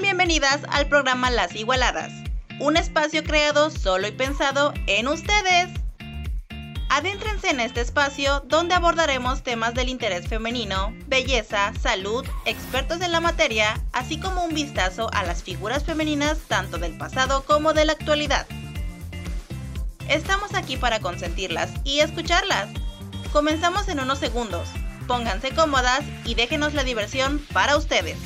Bienvenidas al programa Las Igualadas, un espacio creado solo y pensado en ustedes. Adéntrense en este espacio donde abordaremos temas del interés femenino, belleza, salud, expertos en la materia, así como un vistazo a las figuras femeninas tanto del pasado como de la actualidad. Estamos aquí para consentirlas y escucharlas. Comenzamos en unos segundos. Pónganse cómodas y déjenos la diversión para ustedes.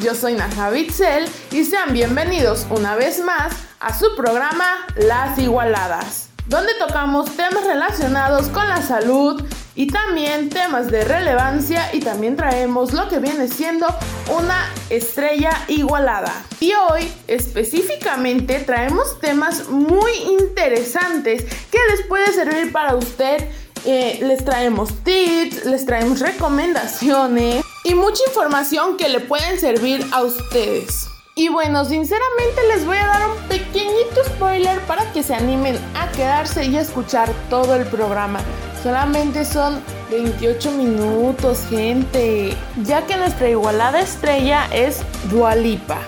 Yo soy Naja Bitzel y sean bienvenidos una vez más a su programa Las Igualadas, donde tocamos temas relacionados con la salud y también temas de relevancia y también traemos lo que viene siendo una estrella igualada. Y hoy específicamente traemos temas muy interesantes que les puede servir para usted. Eh, les traemos tips, les traemos recomendaciones y mucha información que le pueden servir a ustedes. Y bueno, sinceramente les voy a dar un pequeñito spoiler para que se animen a quedarse y a escuchar todo el programa. Solamente son 28 minutos, gente. Ya que nuestra igualada estrella es Dualipa.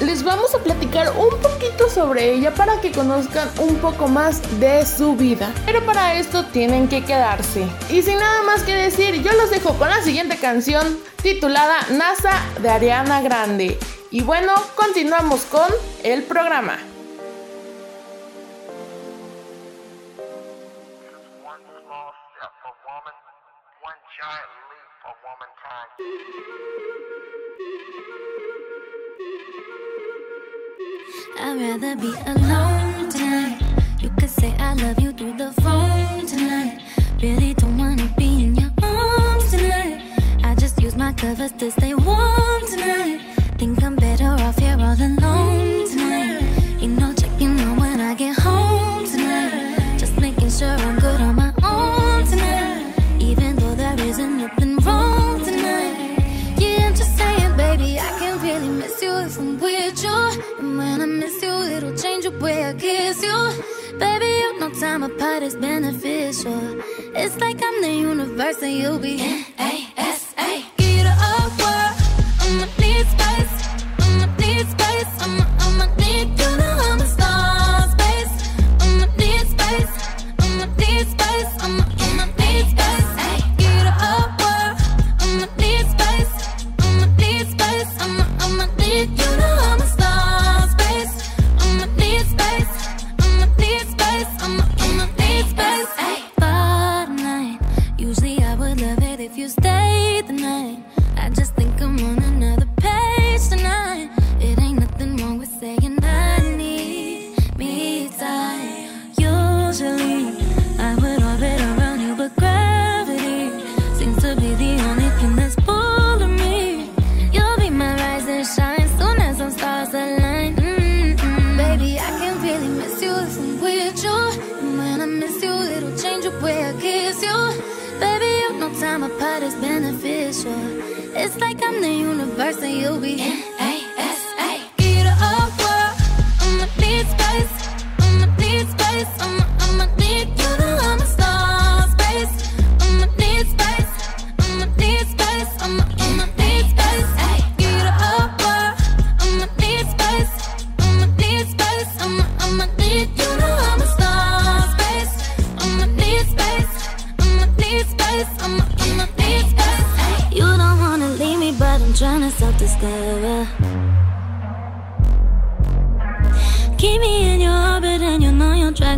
Les vamos a platicar un poquito sobre ella para que conozcan un poco más de su vida. Pero para esto tienen que quedarse. Y sin nada más que decir, yo los dejo con la siguiente canción titulada NASA de Ariana Grande. Y bueno, continuamos con el programa. I'd rather be alone tonight. You could say I love you through the phone tonight. Really don't wanna be in your arms tonight. I just use my covers to stay warm tonight. Think I'm better off here all alone the way I kiss you. Baby, you know time apart is beneficial. It's like I'm the universe and you'll be N-A-S-A. Beneficial. It's like I'm the universe and you'll be N-A-S-A.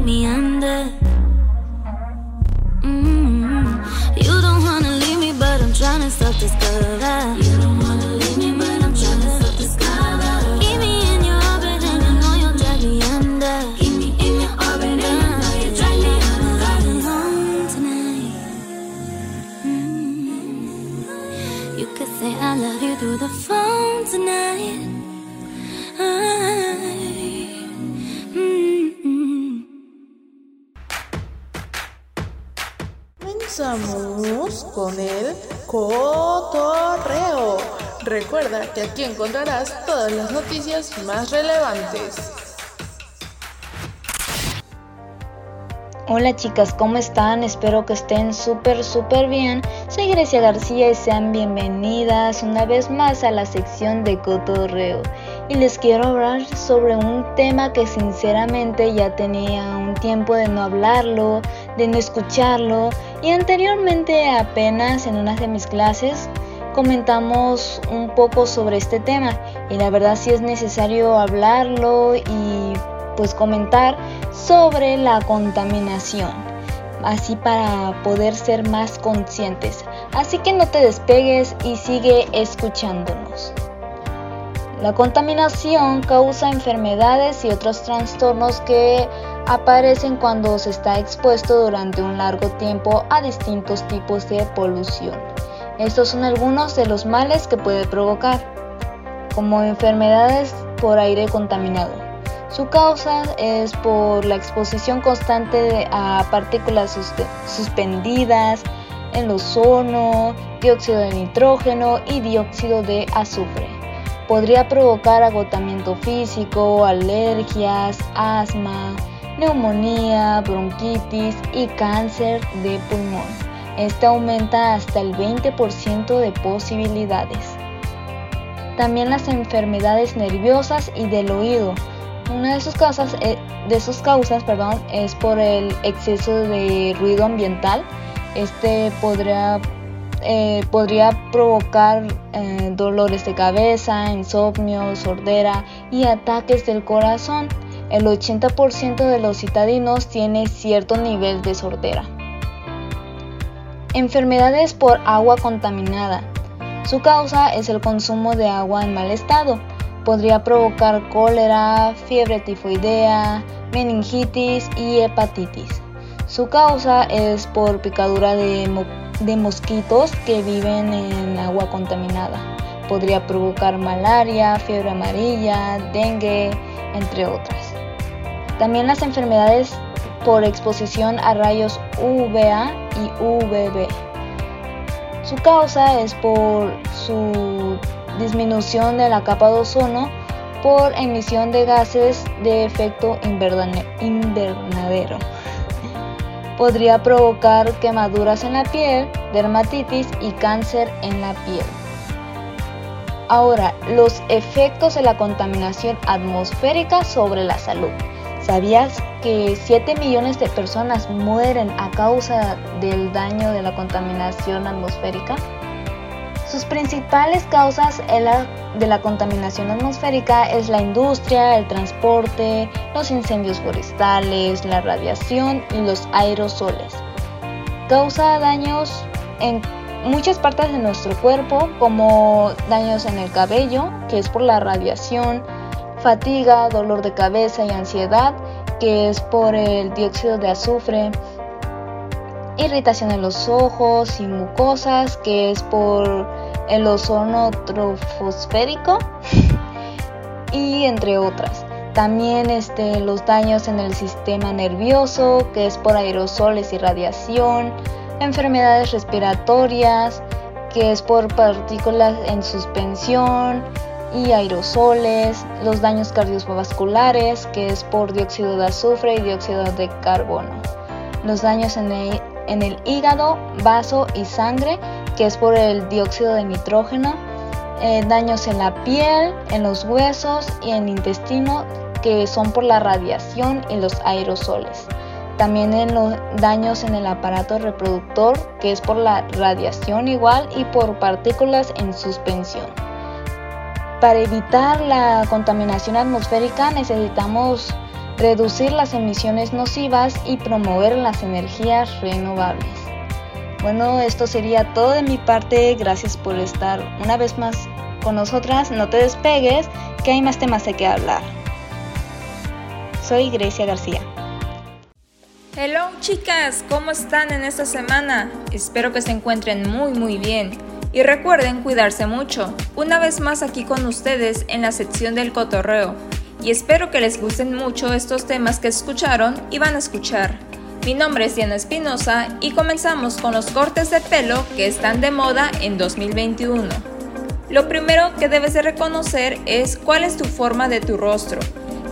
Me under. Mm. You don't wanna leave me, but I'm trying to self-discover. You don't Recuerda que aquí encontrarás todas las noticias más relevantes. Hola chicas, ¿cómo están? Espero que estén súper, súper bien. Soy Grecia García y sean bienvenidas una vez más a la sección de Cotorreo. Y les quiero hablar sobre un tema que sinceramente ya tenía un tiempo de no hablarlo, de no escucharlo. Y anteriormente apenas en una de mis clases comentamos un poco sobre este tema. Y la verdad sí es necesario hablarlo y pues comentar sobre la contaminación, así para poder ser más conscientes. Así que no te despegues y sigue escuchándonos. La contaminación causa enfermedades y otros trastornos que aparecen cuando se está expuesto durante un largo tiempo a distintos tipos de polución. Estos son algunos de los males que puede provocar, como enfermedades por aire contaminado su causa es por la exposición constante a partículas suspendidas, el ozono, dióxido de nitrógeno y dióxido de azufre. Podría provocar agotamiento físico, alergias, asma, neumonía, bronquitis y cáncer de pulmón. Este aumenta hasta el 20% de posibilidades. También las enfermedades nerviosas y del oído una de sus causas, eh, de sus causas perdón, es por el exceso de ruido ambiental. Este podría, eh, podría provocar eh, dolores de cabeza, insomnio, sordera y ataques del corazón. El 80% de los citadinos tiene cierto nivel de sordera. Enfermedades por agua contaminada. Su causa es el consumo de agua en mal estado podría provocar cólera, fiebre tifoidea, meningitis y hepatitis. Su causa es por picadura de, mosquitos que viven en agua contaminada. Podría provocar malaria, fiebre amarilla, dengue, entre otras. También las enfermedades por exposición a rayos UVA Su causa es por su disminución de la capa de ozono por emisión de gases de efecto invernadero. Podría provocar quemaduras en la piel, dermatitis y cáncer en la piel. Ahora, los efectos de la contaminación atmosférica sobre la salud. ¿Sabías que 7 millones de personas mueren a causa del daño de la contaminación atmosférica? Sus principales causas de la contaminación atmosférica es la industria, el transporte, los incendios forestales, la radiación y los aerosoles. Causa daños en muchas partes de nuestro cuerpo, como daños en el cabello, que es por la radiación, fatiga, dolor de cabeza y ansiedad, que es por el dióxido de azufre, irritación en los ojos y mucosas, que es por el ozono trofosférico y entre otras. También este, los daños en el sistema nervioso, que es por aerosoles y radiación, enfermedades respiratorias, que es por partículas en suspensión y aerosoles, los daños cardiovasculares, que es por dióxido de azufre y dióxido de carbono, los daños en el, hígado, vaso y sangre, que es por el dióxido de nitrógeno, eh, daños en la piel, en los huesos y en el intestino, que son por la radiación y los aerosoles. También los daños en el aparato reproductor, que es por la radiación igual y por partículas en suspensión. Para evitar la contaminación atmosférica necesitamos reducir las emisiones nocivas y promover las energías renovables. Bueno, esto sería todo de mi parte. Gracias por estar una vez más con nosotras. No te despegues, que hay más temas de que hablar. Soy Grecia García. Hello chicas, ¿cómo están en esta semana? Espero que se encuentren muy muy bien. Y recuerden cuidarse mucho. Una vez más aquí con ustedes en la sección del cotorreo y espero que les gusten mucho estos temas que escucharon y van a escuchar. Mi nombre es Diana Espinosa y comenzamos con los cortes de pelo que están de moda en 2021. Lo primero que debes de reconocer es cuál es tu forma de tu rostro.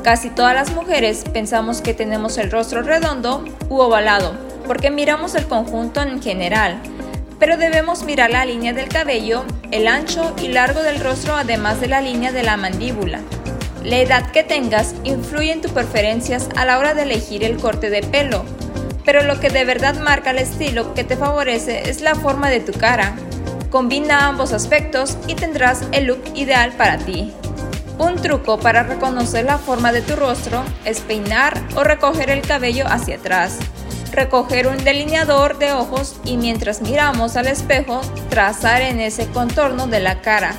Casi todas las mujeres pensamos que tenemos el rostro redondo u ovalado, porque miramos el conjunto en general, pero debemos mirar la línea del cabello, el ancho y largo del rostro además de la línea de la mandíbula. La edad que tengas influye en tus preferencias a la hora de elegir el corte de pelo, pero lo que de verdad marca el estilo que te favorece es la forma de tu cara. Combina ambos aspectos y tendrás el look ideal para ti. Un truco para reconocer la forma de tu rostro es peinar o recoger el cabello hacia atrás recoger un delineador de ojos y mientras miramos al espejo, trazar en ese contorno de la cara.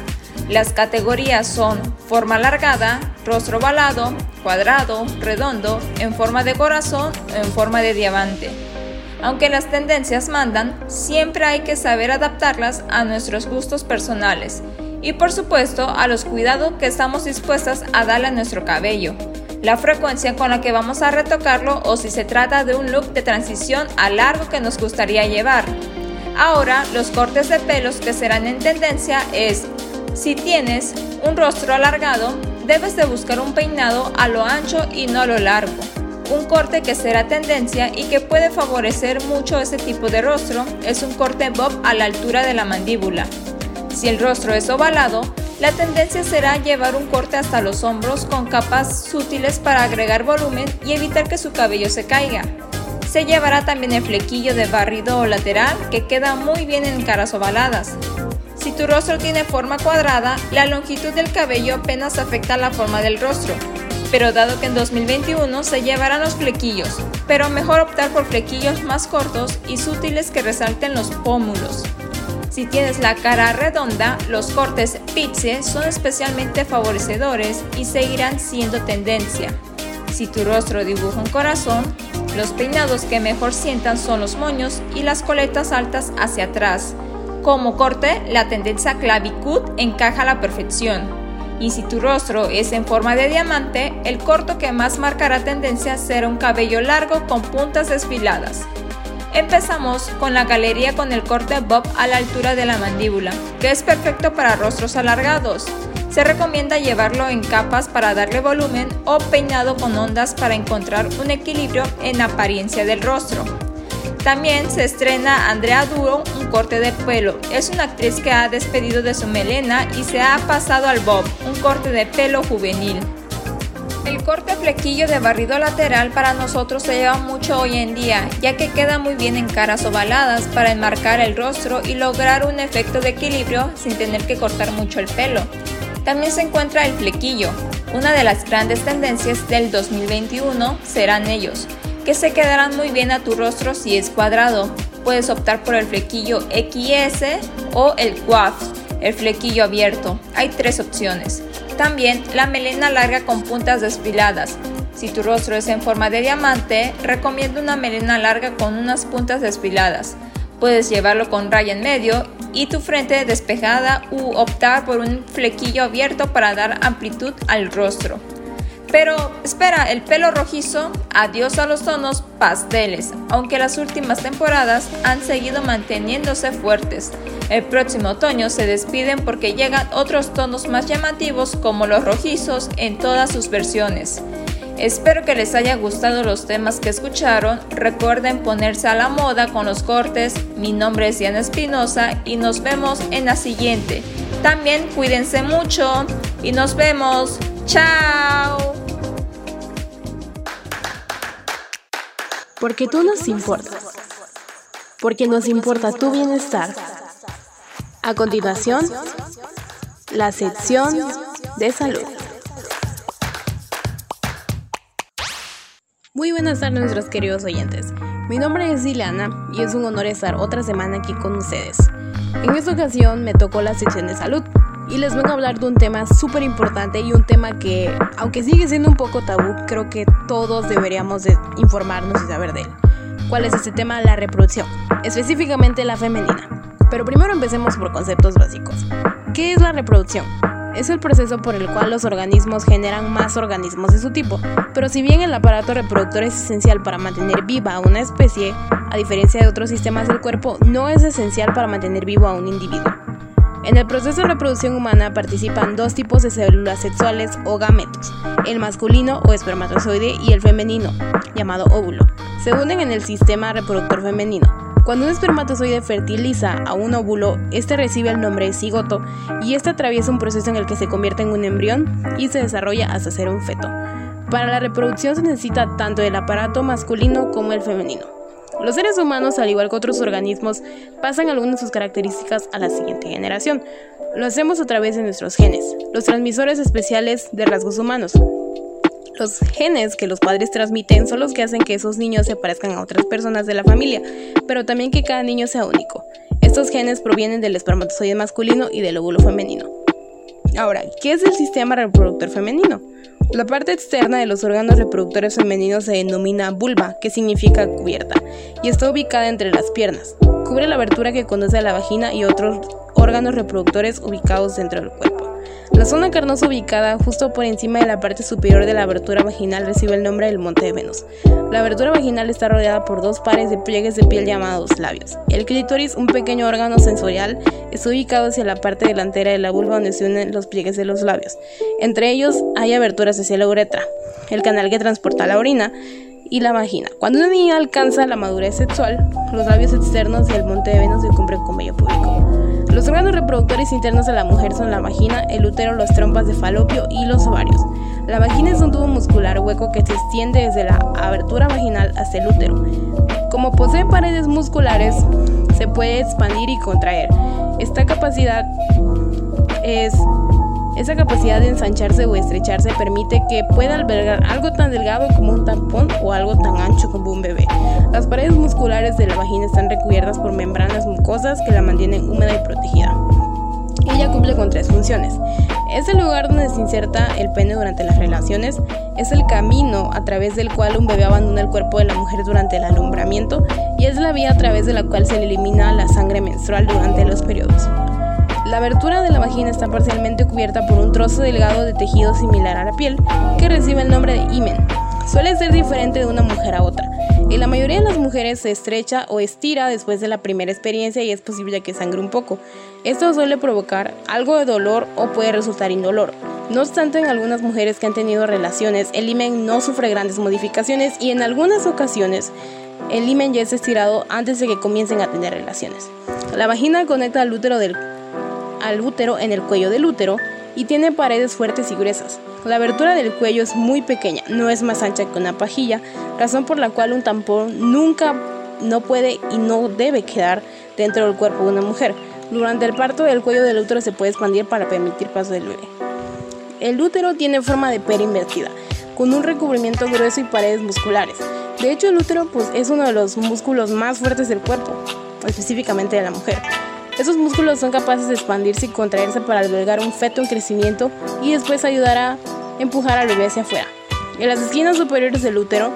Las categorías son forma alargada, rostro ovalado, cuadrado, redondo, en forma de corazón o en forma de diamante. Aunque las tendencias mandan, siempre hay que saber adaptarlas a nuestros gustos personales y por supuesto a los cuidados que estamos dispuestas a darle a nuestro cabello la frecuencia con la que vamos a retocarlo o si se trata de un look de transición a largo que nos gustaría llevar. Ahora, los cortes de pelos que serán en tendencia es, si tienes un rostro alargado, debes de buscar un peinado a lo ancho y no a lo largo. Un corte que será tendencia y que puede favorecer mucho ese tipo de rostro es un corte bob a la altura de la mandíbula. Si el rostro es ovalado, la tendencia será llevar un corte hasta los hombros con capas sutiles para agregar volumen y evitar que su cabello se caiga. Se llevará también el flequillo de barrido o lateral que queda muy bien en caras ovaladas. Si tu rostro tiene forma cuadrada, la longitud del cabello apenas afecta la forma del rostro. Pero dado que en 2021 se llevarán los flequillos, pero mejor optar por flequillos más cortos y sutiles que resalten los pómulos. Si tienes la cara redonda, los cortes pizze son especialmente favorecedores y seguirán siendo tendencia. Si tu rostro dibuja un corazón, los peinados que mejor sientan son los moños y las coletas altas hacia atrás. Como corte, la tendencia clavicud encaja a la perfección. Y si tu rostro es en forma de diamante, el corto que más marcará tendencia será un cabello largo con puntas desfiladas. Empezamos con la galería con el corte bob a la altura de la mandíbula, que es perfecto para rostros alargados. Se recomienda llevarlo en capas para darle volumen o peinado con ondas para encontrar un equilibrio en apariencia del rostro. También se estrena Andrea Duro un corte de pelo. Es una actriz que ha despedido de su melena y se ha pasado al bob, un corte de pelo juvenil. El corte flequillo de barrido lateral para nosotros se lleva mucho hoy en día, ya que queda muy bien en caras ovaladas para enmarcar el rostro y lograr un efecto de equilibrio sin tener que cortar mucho el pelo. También se encuentra el flequillo. Una de las grandes tendencias del 2021 serán ellos, que se quedarán muy bien a tu rostro si es cuadrado. Puedes optar por el flequillo XS o el coif, el flequillo abierto. Hay tres opciones. También la melena larga con puntas desfiladas. Si tu rostro es en forma de diamante, recomiendo una melena larga con unas puntas desfiladas. Puedes llevarlo con raya en medio y tu frente despejada u optar por un flequillo abierto para dar amplitud al rostro. Pero espera, el pelo rojizo, adiós a los tonos pasteles, aunque las últimas temporadas han seguido manteniéndose fuertes. El próximo otoño se despiden porque llegan otros tonos más llamativos como los rojizos en todas sus versiones. Espero que les haya gustado los temas que escucharon. Recuerden ponerse a la moda con los cortes. Mi nombre es Diana Espinosa y nos vemos en la siguiente. También cuídense mucho y nos vemos. ¡Chao! Porque tú nos importas. Porque nos importa tu bienestar. A continuación, la sección de salud. Muy buenas tardes nuestros queridos oyentes. Mi nombre es Ileana y es un honor estar otra semana aquí con ustedes. En esta ocasión me tocó la sección de salud y les vengo a hablar de un tema súper importante y un tema que, aunque sigue siendo un poco tabú, creo que todos deberíamos de informarnos y saber de él. ¿Cuál es este tema? La reproducción, específicamente la femenina. Pero primero empecemos por conceptos básicos. ¿Qué es la reproducción? Es el proceso por el cual los organismos generan más organismos de su tipo, pero si bien el aparato reproductor es esencial para mantener viva a una especie, a diferencia de otros sistemas del cuerpo, no es esencial para mantener vivo a un individuo. En el proceso de reproducción humana participan dos tipos de células sexuales o gametos, el masculino o espermatozoide y el femenino, llamado óvulo. Se unen en el sistema reproductor femenino. Cuando un espermatozoide fertiliza a un óvulo, este recibe el nombre de cigoto y este atraviesa un proceso en el que se convierte en un embrión y se desarrolla hasta ser un feto. Para la reproducción se necesita tanto el aparato masculino como el femenino. Los seres humanos, al igual que otros organismos, pasan algunas de sus características a la siguiente generación. Lo hacemos a través de nuestros genes, los transmisores especiales de rasgos humanos. Los genes que los padres transmiten son los que hacen que esos niños se parezcan a otras personas de la familia, pero también que cada niño sea único. Estos genes provienen del espermatozoide masculino y del óvulo femenino. Ahora, ¿qué es el sistema reproductor femenino? La parte externa de los órganos reproductores femeninos se denomina vulva, que significa cubierta, y está ubicada entre las piernas. Cubre la abertura que conduce a la vagina y otros órganos reproductores ubicados dentro del cuerpo. La zona carnosa ubicada justo por encima de la parte superior de la abertura vaginal recibe el nombre del monte de Venus. La abertura vaginal está rodeada por dos pares de pliegues de piel llamados labios. El clítoris, un pequeño órgano sensorial, está ubicado hacia la parte delantera de la vulva donde se unen los pliegues de los labios. Entre ellos hay aberturas hacia la uretra, el canal que transporta la orina, y la vagina. Cuando una niña alcanza la madurez sexual, los labios externos y el monte de Venus se cumplen con vello público. Los órganos reproductores internos de la mujer son la vagina, el útero, las trompas de falopio y los ovarios. La vagina es un tubo muscular hueco que se extiende desde la abertura vaginal hasta el útero. Como posee paredes musculares, se puede expandir y contraer. Esta capacidad es esa capacidad de ensancharse o estrecharse permite que pueda albergar algo tan delgado como un tampón o algo tan ancho como un bebé. Las paredes musculares de la vagina están recubiertas por membranas mucosas que la mantienen húmeda y protegida. Ella cumple con tres funciones. Es el lugar donde se inserta el pene durante las relaciones, es el camino a través del cual un bebé abandona el cuerpo de la mujer durante el alumbramiento y es la vía a través de la cual se le elimina la sangre menstrual durante los periodos. La abertura de la vagina está parcialmente cubierta por un trozo delgado de tejido similar a la piel, que recibe el nombre de himen. Suele ser diferente de una mujer a otra. En la mayoría de las mujeres se estrecha o estira después de la primera experiencia y es posible que sangre un poco. Esto suele provocar algo de dolor o puede resultar indolor. No obstante, en algunas mujeres que han tenido relaciones, el himen no sufre grandes modificaciones y en algunas ocasiones el himen ya es estirado antes de que comiencen a tener relaciones. La vagina conecta al útero del al útero en el cuello del útero y tiene paredes fuertes y gruesas. La abertura del cuello es muy pequeña, no es más ancha que una pajilla, razón por la cual un tampón nunca no puede y no debe quedar dentro del cuerpo de una mujer. Durante el parto el cuello del útero se puede expandir para permitir paso del bebé. El útero tiene forma de pera invertida, con un recubrimiento grueso y paredes musculares. De hecho, el útero pues, es uno de los músculos más fuertes del cuerpo, específicamente de la mujer. Esos músculos son capaces de expandirse y contraerse para albergar un feto en crecimiento y después ayudar a empujar al bebé hacia afuera. En las esquinas superiores del útero,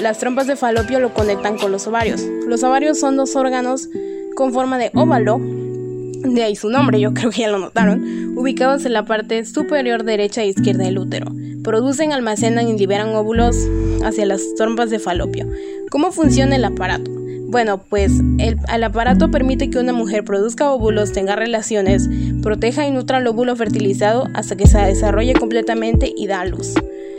las trompas de falopio lo conectan con los ovarios. Los ovarios son dos órganos con forma de óvalo, de ahí su nombre, yo creo que ya lo notaron, ubicados en la parte superior derecha e izquierda del útero. Producen, almacenan y liberan óvulos hacia las trompas de falopio. ¿Cómo funciona el aparato? Bueno, pues el, aparato permite que una mujer produzca óvulos, tenga relaciones, proteja y nutra el óvulo fertilizado hasta que se desarrolle completamente y da a luz.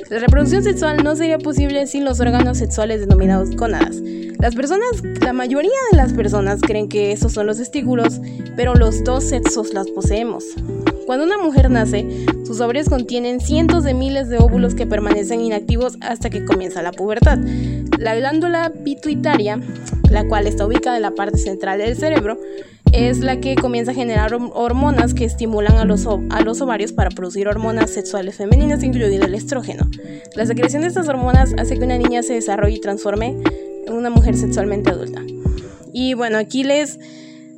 La reproducción sexual no sería posible sin los órganos sexuales denominados gónadas. Las personas, la mayoría de las personas creen que esos son los testículos, pero los dos sexos las poseemos. Cuando una mujer nace, sus ovarios contienen cientos de miles de óvulos que permanecen inactivos hasta que comienza la pubertad. La glándula pituitaria, la cual está ubicada en la parte central del cerebro, es la que comienza a generar hormonas que estimulan a los, a los ovarios para producir hormonas sexuales femeninas, incluido el estrógeno. La secreción de estas hormonas hace que una niña se desarrolle y transforme en una mujer sexualmente adulta. Y bueno, aquí les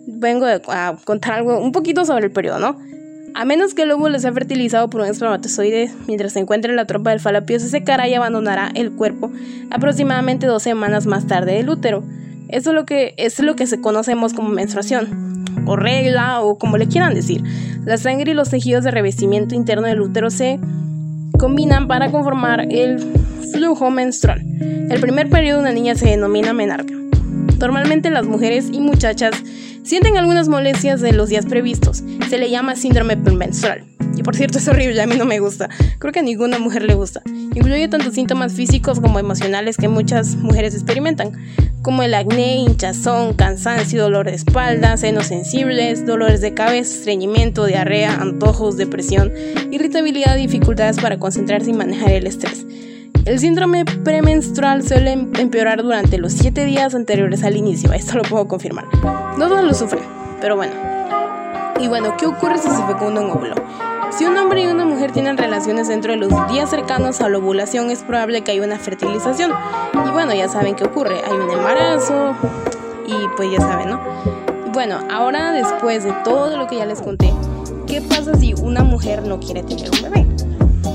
vengo a contar algo un poquito sobre el periodo, ¿no? A menos que el óvulo sea fertilizado por un espermatozoide mientras se encuentre en la trompa del falopio, se secará y abandonará el cuerpo aproximadamente dos semanas más tarde del útero. Eso es lo que, es lo que se conocemos como menstruación. o regla o como le quieran decir. La sangre y los tejidos de revestimiento interno del útero se combinan para conformar el flujo menstrual. El primer periodo de una niña se denomina menarca. Normalmente las mujeres y muchachas sienten algunas molestias de los días previstos. Se le llama síndrome premenstrual. Y por cierto, es horrible, a mí no me gusta. Creo que a ninguna mujer le gusta. Incluye tanto síntomas físicos como emocionales que muchas mujeres experimentan, como el acné, hinchazón, cansancio, dolor de espalda, senos sensibles, dolores de cabeza, estreñimiento, diarrea, antojos, depresión, irritabilidad, dificultades para concentrarse y manejar el estrés. El síndrome premenstrual suele empeorar durante los 7 días anteriores al inicio, esto lo puedo confirmar. No todos lo sufren, pero bueno. Y bueno, ¿qué ocurre si se fecunda un óvulo? Si un hombre y una mujer tienen relaciones dentro de los días cercanos a la ovulación, es probable que haya una fertilización. Y bueno, ya saben qué ocurre, hay un embarazo y pues ya saben, ¿no? Bueno, ahora después de todo lo que ya les conté, ¿qué pasa si una mujer no quiere tener un bebé?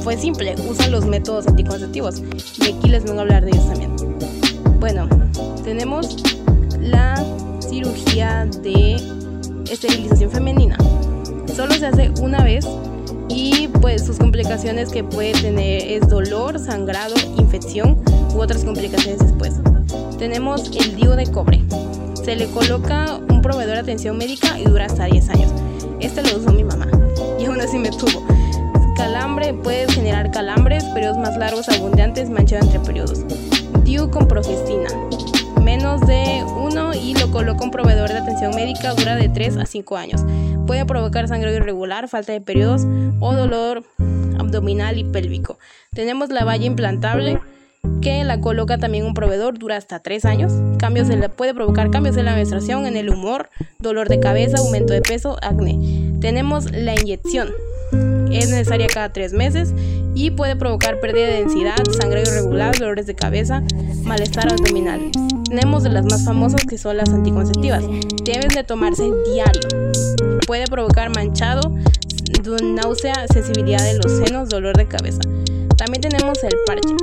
Pues simple, usan los métodos anticonceptivos. Y aquí les vengo a hablar de ellos también. Bueno, tenemos la cirugía de esterilización femenina. Solo se hace una vez pues sus complicaciones que puede tener es dolor, sangrado, infección u otras complicaciones después. Tenemos el DIU de cobre. Se le coloca un proveedor de atención médica y dura hasta 10 años. Este lo usó mi mamá y aún así me tuvo. Calambre puede generar calambres, periodos más largos, abundantes, manchado entre periodos. DIU con progestina. Menos de uno y lo coloca un proveedor de atención médica, dura de 3 a 5 años. Puede provocar sangre irregular, falta de periodos o dolor abdominal y pélvico. Tenemos la valla implantable que la coloca también un proveedor, dura hasta 3 años. Cambios le puede provocar cambios en la menstruación, en el humor, dolor de cabeza, aumento de peso, acné. Tenemos la inyección. Es necesaria cada 3 meses y puede provocar pérdida de densidad, sangre irregular, dolores de cabeza, malestar abdominal. Tenemos de las más famosas que son las anticonceptivas. Deben de tomarse diario. Puede provocar manchado, náusea, sensibilidad de los senos, dolor de cabeza. También tenemos el parche.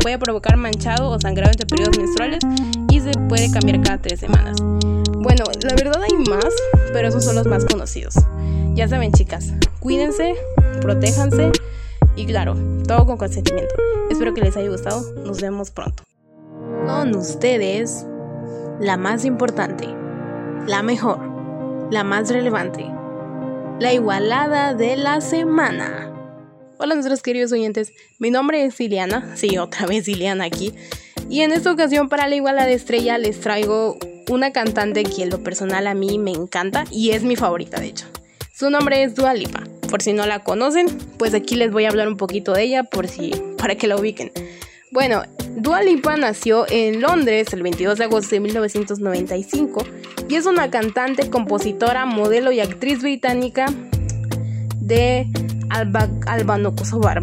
Puede provocar manchado o sangrado entre periodos menstruales y se puede cambiar cada tres semanas. Bueno, la verdad hay más, pero esos son los más conocidos. Ya saben, chicas, cuídense, protéjanse y claro, todo con consentimiento. Espero que les haya gustado. Nos vemos pronto. Con ustedes, la más importante, la mejor, la más relevante, la igualada de la semana. Hola nuestros queridos oyentes, mi nombre es Iliana, sí, otra vez Iliana aquí, y en esta ocasión para la igualada de estrella les traigo una cantante que en lo personal a mí me encanta y es mi favorita de hecho. Su nombre es Dua Lipa. Por si no la conocen, pues aquí les voy a hablar un poquito de ella por si para que la ubiquen. Bueno, Dua Lipa nació en Londres el 22 de agosto de 1995 y es una cantante, compositora, modelo y actriz británica de Alba,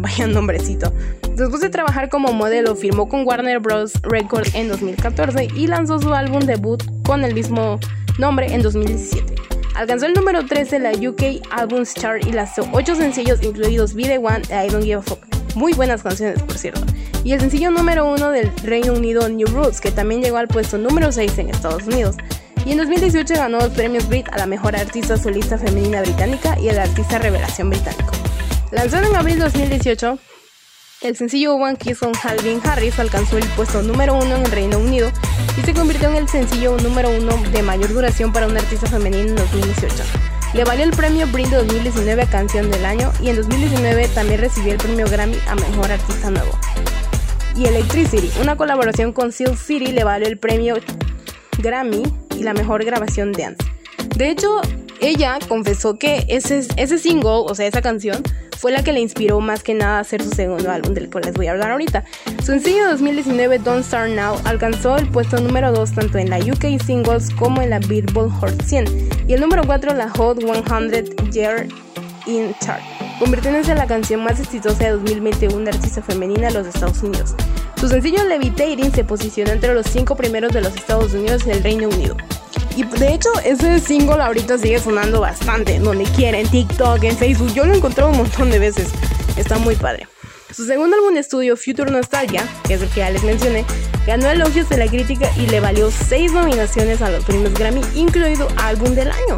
vaya nombrecito. Después de trabajar como modelo, firmó con Warner Bros. Records en 2014 y lanzó su álbum debut con el mismo nombre en 2017. Alcanzó el número 3 de la UK Albums Chart y lanzó 8 sencillos incluidos Be The One I Don't Give a Fuck. Muy buenas canciones, por cierto. Y el sencillo número 1 del Reino Unido New Roots, que también llegó al puesto número 6 en Estados Unidos. Y en 2018 ganó los premios Brit a la mejor artista solista femenina británica y el artista revelación británico. Lanzado en abril de 2018, el sencillo One Kiss con Calvin Harris alcanzó el puesto número 1 en el Reino Unido y se convirtió en el sencillo número 1 de mayor duración para una artista femenina en 2018. Le valió el premio Brit de 2019 a Canción del Año y en 2019 también recibió el premio Grammy a Mejor Artista Nuevo. Y Electricity, una colaboración con Seal City, le valió el premio Grammy y la mejor grabación dance. De hecho, ella confesó que ese, ese single, o sea, esa canción, fue la que le inspiró más que nada a hacer su segundo álbum del que les voy a hablar ahorita. Su sencillo 2019 Don't Start Now alcanzó el puesto número 2 tanto en la UK Singles como en la Billboard Hot 100 y el número 4 en la Hot 100 Year in Chart, convirtiéndose en la canción más exitosa de 2021 de artista femenina de los Estados Unidos. Su sencillo Levitating se posicionó entre los 5 primeros de los Estados Unidos y el Reino Unido. Y de hecho, ese single ahorita sigue sonando bastante, donde quiera, en TikTok, en Facebook. Yo lo he encontrado un montón de veces. Está muy padre. Su segundo álbum de estudio, Future Nostalgia, que es el que ya les mencioné, ganó elogios de la crítica y le valió seis nominaciones a los premios Grammy, incluido Álbum del Año.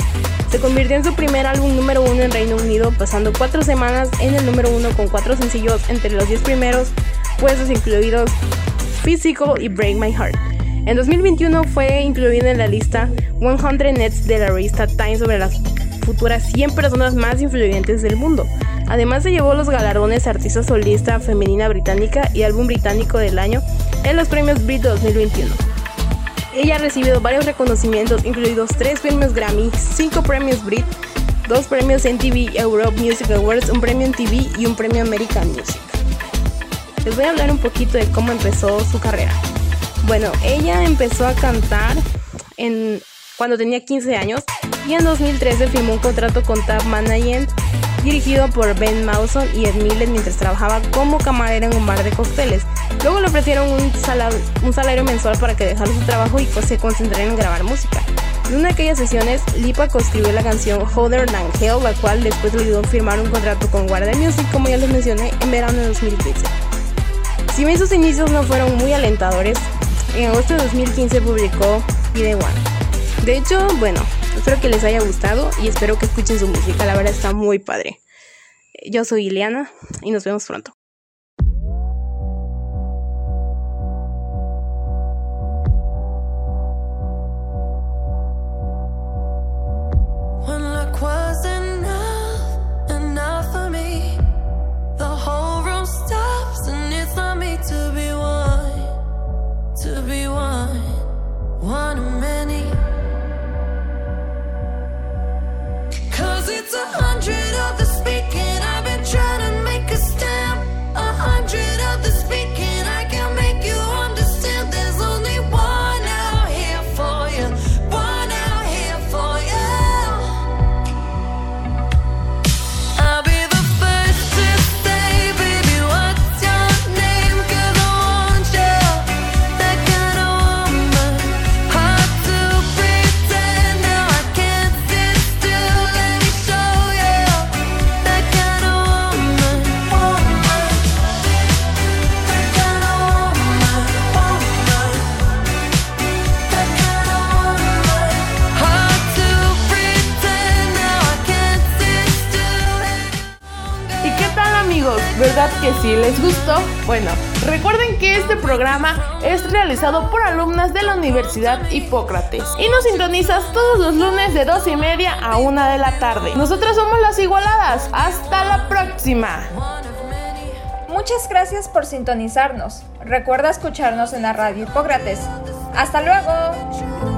Se convirtió en su primer álbum número uno en Reino Unido, pasando cuatro semanas en el número uno con cuatro sencillos entre los diez primeros puestos incluidos Physical y Break My Heart. En 2021 fue incluido en la lista 100 Nets de la revista Time sobre las futuras 100 personas más influyentes del mundo. Además se llevó los galardones Artista Solista Femenina Británica y Álbum Británico del Año en los premios Brit 2021. Ella ha recibido varios reconocimientos, incluidos 3 premios Grammy, 5 premios Brit, 2 premios MTV Europe Music Awards, un premio MTV y un premio American Music. Les voy a hablar un poquito de cómo empezó su carrera. Bueno, ella empezó a cantar en, cuando tenía 15 años y en 2013 firmó un contrato con Tab Management dirigido por Ben Mawson y Ed Miller mientras trabajaba como camarera en un bar de cócteles. Luego le ofrecieron un, salario, mensual para que dejara su trabajo y se concentrara en grabar música. En una de aquellas sesiones, Lipa coescribió la canción Holder Than Hell, la cual después le ayudó a firmar un contrato con Warner Music, como ya les mencioné, en verano de 2015. Si bien sus inicios no fueron muy alentadores, en agosto de 2015 publicó The One. De hecho, bueno, espero que les haya gustado y espero que escuchen su música, la verdad está muy padre. Yo soy Ileana y nos vemos pronto. ¿Verdad que sí les gustó? Bueno, recuerden que este programa es realizado por alumnas de la Universidad Hipócrates y nos sintonizas todos los lunes de 2 y media a 1 de la tarde. Nosotras somos las igualadas. Hasta la próxima. Muchas gracias por sintonizarnos. Recuerda escucharnos en la radio Hipócrates. ¡Hasta luego!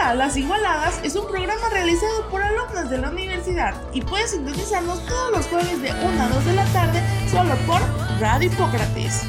Las Igualadas es un programa realizado por alumnas de la universidad y puedes sintonizarnos todos los jueves de 1 a 2 de la tarde solo por Radio Hipócrates.